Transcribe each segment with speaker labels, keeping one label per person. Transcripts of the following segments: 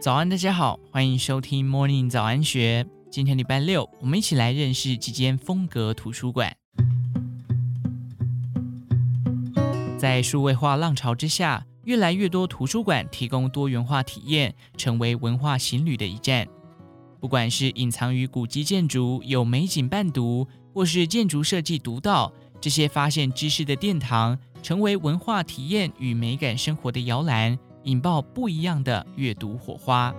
Speaker 1: 早安，大家好，欢迎收听 Morning 早安学。今天礼拜六，我们一起来认识几间风格图书馆。在数位化浪潮之下，越来越多图书馆提供多元化体验，成为文化行旅的一站。不管是隐藏于古迹建筑有美景伴读，或是建筑设计独到，这些发现知识的殿堂，成为文化体验与美感生活的摇篮。引爆不一样的阅读火花。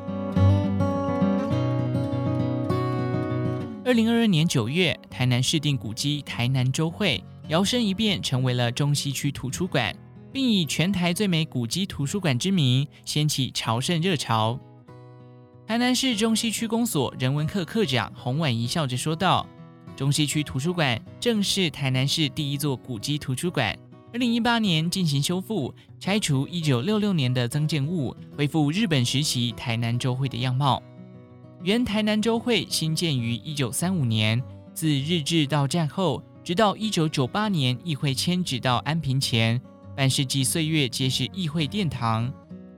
Speaker 1: 二零二二年九月，台南市定古迹台南周会摇身一变成为了中西区图书馆，并以全台最美古迹图书馆之名掀起朝圣热潮。台南市中西区公所人文课课长洪婉仪笑着说道：“中西区图书馆正是台南市第一座古迹图书馆。”二零一八年进行修复，拆除一九六六年的增建物，恢复日本时期台南州会的样貌。原台南州会兴建于一九三五年，自日治到战后，直到一九九八年议会迁址到安平前，半世纪岁月皆是议会殿堂。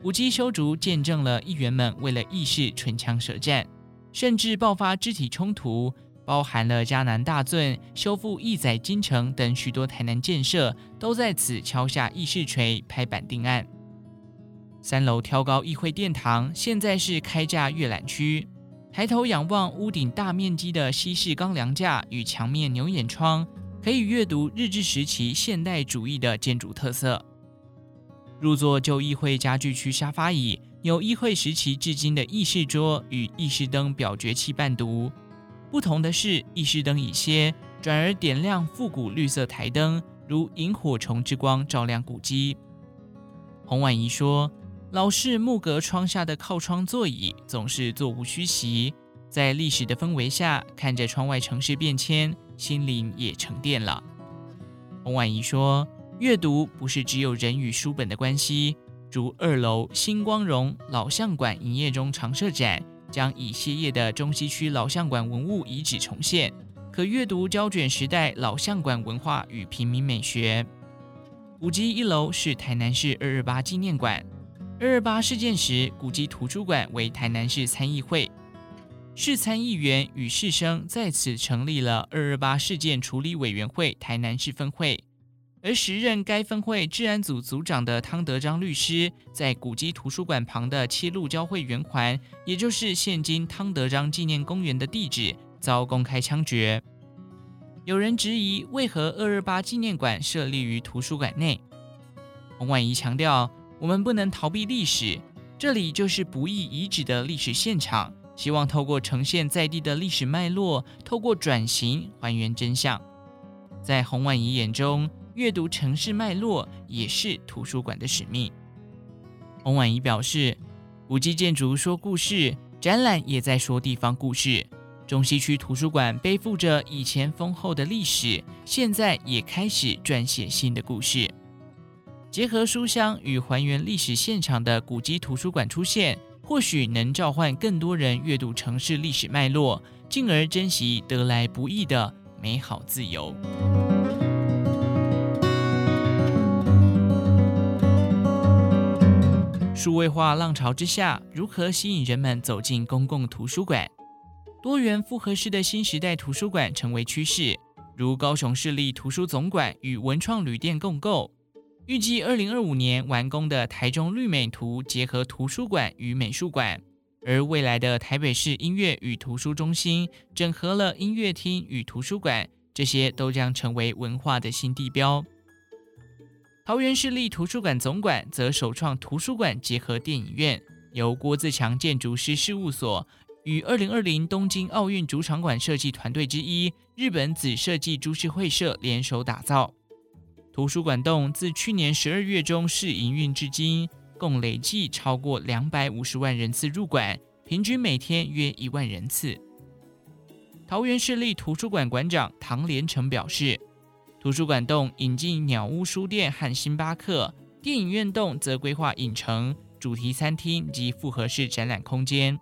Speaker 1: 古迹修筑见证了议员们为了议事唇枪舌战，甚至爆发肢体冲突。包含了嘉南大圳、修复义载金城等许多台南建设，都在此敲下议事锤，拍板定案。三楼挑高议会殿堂，现在是开架阅览区。抬头仰望屋顶大面积的西式钢梁架与墙面牛眼窗，可以阅读日治时期现代主义的建筑特色。入座旧议会家具区沙发椅，有议会时期至今的议事桌与议事灯表决器伴读。不同的是，议事灯已歇，转而点亮复古绿色台灯，如萤火虫之光照亮古迹。洪婉仪说：“老式木格窗下的靠窗座椅总是座无虚席，在历史的氛围下，看着窗外城市变迁，心灵也沉淀了。”洪婉仪说：“阅读不是只有人与书本的关系，如二楼新光荣老相馆营业中常设展。”将已歇业的中西区老相馆文物遗址重现，可阅读胶卷时代老相馆文化与平民美学。古迹一楼是台南市二二八纪念馆，二二八事件时，古迹图书馆为台南市参议会，市参议员与士生在此成立了二二八事件处理委员会台南市分会。而时任该分会治安组组长的汤德章律师，在古迹图书馆旁的七路交汇圆环，也就是现今汤德章纪念公园的地址，遭公开枪决。有人质疑，为何二二八纪念馆设立于图书馆内？洪婉仪强调，我们不能逃避历史，这里就是不义遗址的历史现场，希望透过呈现在地的历史脉络，透过转型还原真相。在洪婉仪眼中，阅读城市脉络也是图书馆的使命。洪婉仪表示，古迹建筑说故事，展览也在说地方故事。中西区图书馆背负着以前丰厚的历史，现在也开始撰写新的故事。结合书香与还原历史现场的古迹图书馆出现，或许能召唤更多人阅读城市历史脉络，进而珍惜得来不易的美好自由。数位化浪潮之下，如何吸引人们走进公共图书馆？多元复合式的新时代图书馆成为趋势，如高雄市立图书总馆与文创旅店共构，预计二零二五年完工的台中绿美图结合图书馆与美术馆，而未来的台北市音乐与图书中心整合了音乐厅与图书馆，这些都将成为文化的新地标。桃园市立图书馆总馆则首创图书馆结合电影院，由郭自强建筑师事务所与二零二零东京奥运主场馆设计团队之一日本子设计株式会社联手打造。图书馆栋自去年十二月中试营运至今，共累计超过两百五十万人次入馆，平均每天约一万人次。桃园市立图书馆馆长唐连成表示。图书馆栋引进鸟屋书店和星巴克，电影院栋则规划影城、主题餐厅及复合式展览空间。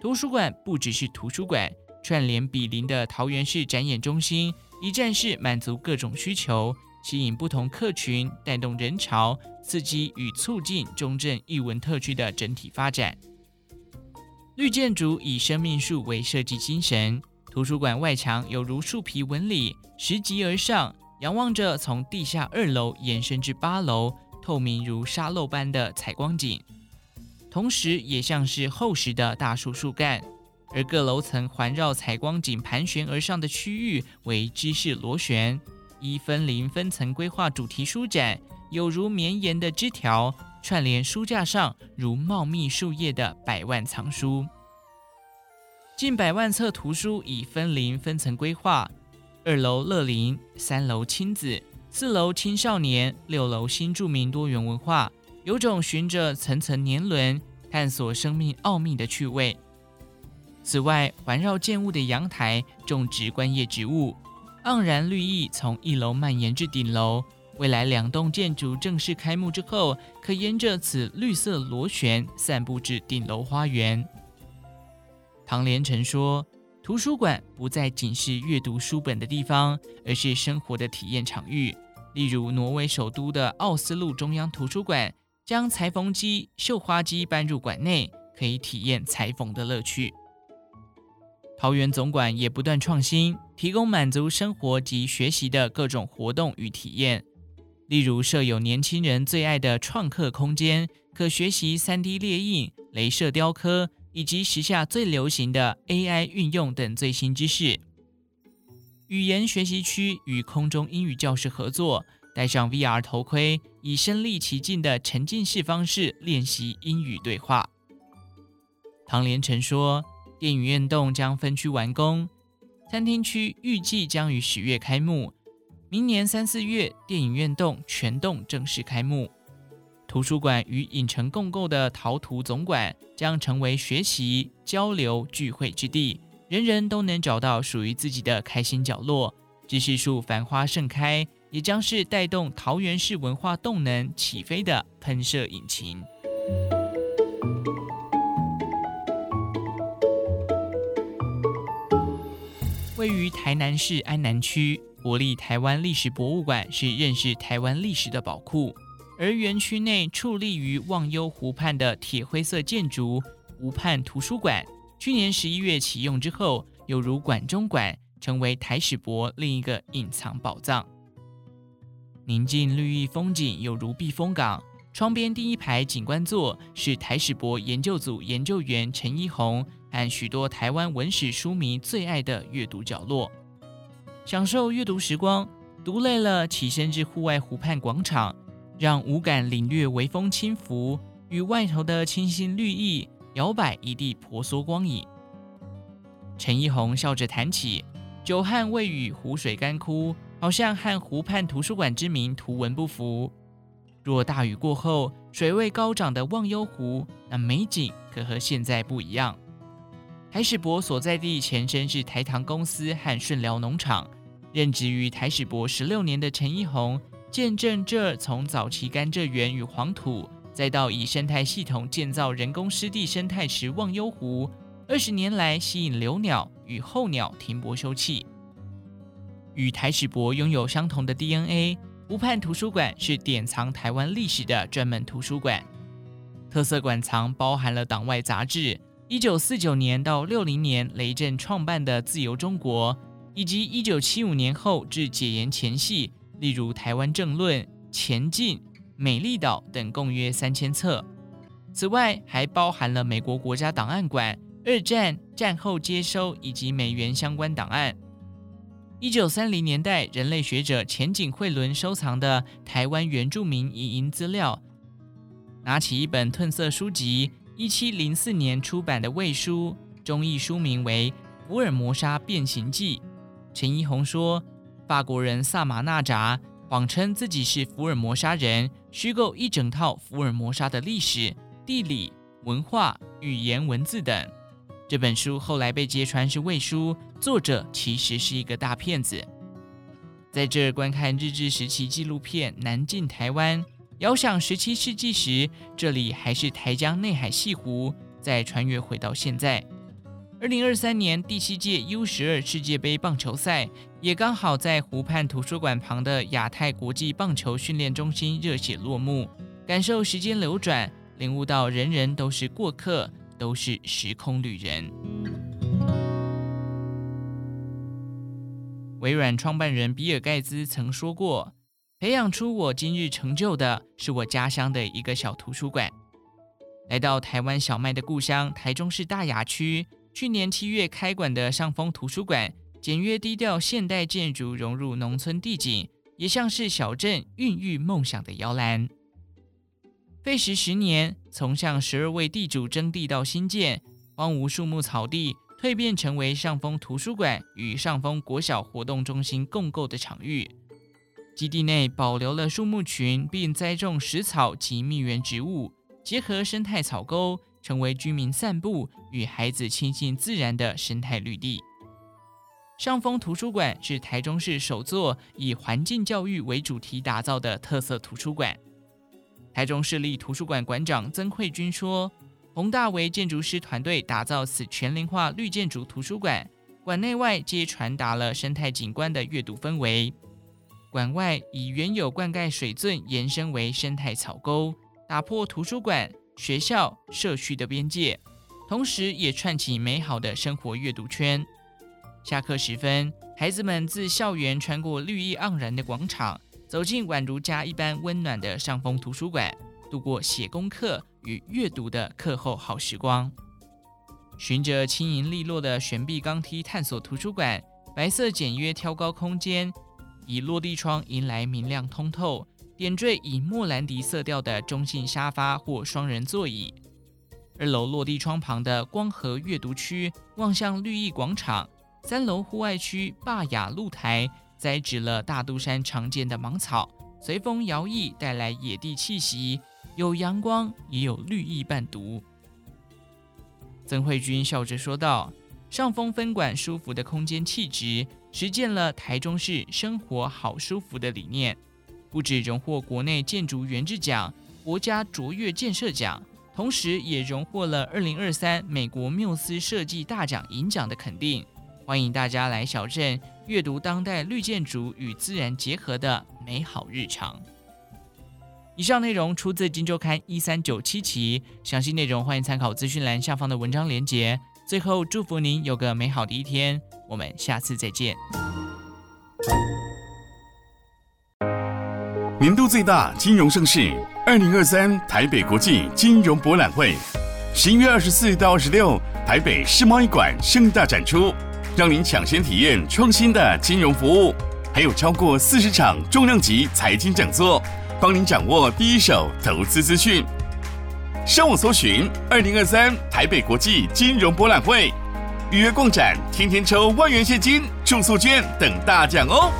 Speaker 1: 图书馆不只是图书馆，串联毗邻的桃园市展演中心，一站式满足各种需求，吸引不同客群，带动人潮，刺激与促进中正艺文特区的整体发展。绿建筑以生命树为设计精神，图书馆外墙有如树皮纹理，拾级而上，仰望着从地下二楼延伸至八楼，透明如沙漏般的采光井，同时也像是厚实的大树树干。而各楼层环绕采光井盘旋而上的区域为知识螺旋，依分林分层规划主题书展，有如绵延的枝条串联书架上如茂密树叶的百万藏书。近百万册图书以分林分层规划，二楼乐龄，三楼亲子，四楼青少年，六楼新住民多元文化，有种循着层层年轮探索生命奥秘的趣味。此外，环绕建物的阳台种植观叶植物，盎然绿意从一楼蔓延至顶楼。未来两栋建筑正式开幕之后，可沿着此绿色螺旋散步至顶楼花园。唐连成说：“图书馆不再仅是阅读书本的地方，而是生活的体验场域。例如，挪威首都的奥斯陆中央图书馆将裁缝机、绣花机搬入馆内，可以体验裁缝的乐趣。”桃园总馆也不断创新，提供满足生活及学习的各种活动与体验。例如设有年轻人最爱的创客空间，可学习 3D 列印、镭射雕刻，以及时下最流行的 AI 运用等最新知识。语言学习区与空中英语教室合作，戴上 VR 头盔，以身临其境的沉浸式方式练习英语对话。唐连成说。电影院栋将分区完工，餐厅区预计将于十月开幕。明年三四月，电影院栋全栋正式开幕。图书馆与影城共构的陶图总馆将成为学习、交流、聚会之地，人人都能找到属于自己的开心角落。知识树繁花盛开，也将是带动桃园市文化动能起飞的喷射引擎。位于台南市安南区国立台湾历史博物馆是认识台湾历史的宝库，而园区内矗立于忘忧湖畔的铁灰色建筑湖畔图书馆，去年十一月启用之后，犹如馆中馆，成为台史博另一个隐藏宝藏。宁静绿意风景犹如避风港，窗边第一排景观座是台史博研究组研究员陈一红。和许多台湾文史书迷最爱的阅读角落，享受阅读时光，读累了起身至户外湖畔广场，让五感领略微风轻拂与外头的清新绿意，摇摆一地婆娑光影。陈一红笑着谈起，久旱未雨，湖水干枯，好像和湖畔图书馆之名图文不符。若大雨过后，水位高涨的忘忧湖，那美景可和现在不一样。台史博所在地前身是台糖公司和顺寮农场，任职于台史博十六年的陈一红，见证这从早期甘蔗园与黄土，再到以生态系统建造人工湿地生态池忘忧湖，二十年来吸引留鸟与候鸟停泊休憩。与台史博拥有相同的 DNA，湖畔图书馆是典藏台湾历史的专门图书馆，特色馆藏包含了党外杂志。一九四九年到六零年，雷震创办的《自由中国》，以及一九七五年后至解严前夕，例如《台湾政论》、《前进》、《美丽岛》等，共约三千册。此外，还包含了美国国家档案馆二战战后接收以及美元相关档案。一九三零年代，人类学者浅井惠伦收藏的台湾原住民移营资料，拿起一本褪色书籍。一七零四年出版的《魏书》，中译书名为《福尔摩沙变形记》。陈一红说，法国人萨马纳扎谎称自己是福尔摩沙人，虚构一整套福尔摩沙的历史、地理、文化、语言、文字等。这本书后来被揭穿是伪书，作者其实是一个大骗子。在这观看日治时期纪录片《南进台湾》。遥想十七世纪时，这里还是台江内海潟湖。再穿越回到现在，二零二三年第七届 U 十二世界杯棒球赛也刚好在湖畔图书馆旁的亚太国际棒球训练中心热血落幕。感受时间流转，领悟到人人都是过客，都是时空旅人。微软创办人比尔盖茨曾说过：“培养出我今日成就的，是我家乡的一个小图书馆。”来到台湾小麦的故乡台中市大雅区，去年七月开馆的上峰图书馆，简约低调现代建筑融入农村地景，也像是小镇孕育梦想的摇篮。费时十年，从向十二位地主征地到新建，荒芜树木草地。蜕变成为上峰图书馆与上峰国小活动中心共构的场域，基地内保留了树木群，并栽种食草及蜜源植物，结合生态草沟，成为居民散步与孩子亲近自然的生态绿地。上峰图书馆是台中市首座以环境教育为主题打造的特色图书馆。台中市立图书馆馆长曾慧君说。洪大为建筑师团队打造此全龄化绿建筑图书馆，馆内外皆传达了生态景观的阅读氛围。馆外以原有灌溉水圳延伸为生态草沟，打破图书馆、学校、社区的边界，同时也串起美好的生活阅读圈。下课时分，孩子们自校园穿过绿意盎然的广场，走进宛如家一般温暖的上峰图书馆，度过写功课与阅读的课后好时光，循着轻盈利落的悬臂钢梯探索图书馆，白色简约挑高空间，以落地窗迎来明亮通透，点缀以莫兰迪色调的中性沙发或双人座椅。二楼落地窗旁的光合阅读区望向绿意广场，三楼户外区霸雅露台栽植了大肚山常见的芒草，随风摇曳，带来野地气息。有阳光，也有绿意伴读。曾慧君笑着说道：“上风分馆舒服的空间气质，实践了台中市生活好舒服的理念。不止荣获国内建筑原制奖、国家卓越建设奖，同时也荣获了二零二三美国缪斯设计大奖银奖的肯定。欢迎大家来小镇阅读当代绿建筑与自然结合的美好日常。”以上内容出自《金周刊》一三九七期，详细内容欢迎参考资讯栏下方的文章链接。最后，祝福您有个美好的一天，我们下次再见。
Speaker 2: 年度最大金融盛事——二零二三台北国际金融博览会，十一月二十四到二十六，台北世贸易馆盛大展出，让您抢先体验创新的金融服务，还有超过四十场重量级财经讲座。帮您掌握第一手投资资讯，上网搜寻“二零二三台北国际金融博览会”，预约逛展，天天抽万元现金、住宿券等大奖哦！